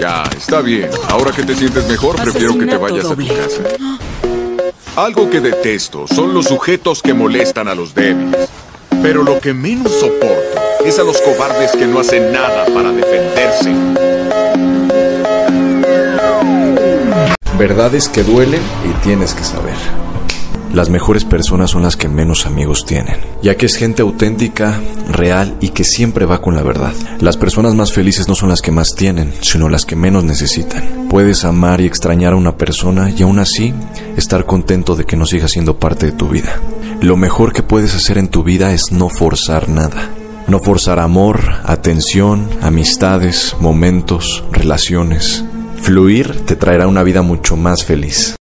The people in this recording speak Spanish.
Ya, está bien. Ahora que te sientes mejor, prefiero que te vayas a tu casa. Algo que detesto son los sujetos que molestan a los débiles. Pero lo que menos soporto es a los cobardes que no hacen nada para defenderse. Verdades que duelen y tienes que saber. Las mejores personas son las que menos amigos tienen, ya que es gente auténtica, real y que siempre va con la verdad. Las personas más felices no son las que más tienen, sino las que menos necesitan. Puedes amar y extrañar a una persona y aún así estar contento de que no siga siendo parte de tu vida. Lo mejor que puedes hacer en tu vida es no forzar nada. No forzar amor, atención, amistades, momentos, relaciones. Fluir te traerá una vida mucho más feliz.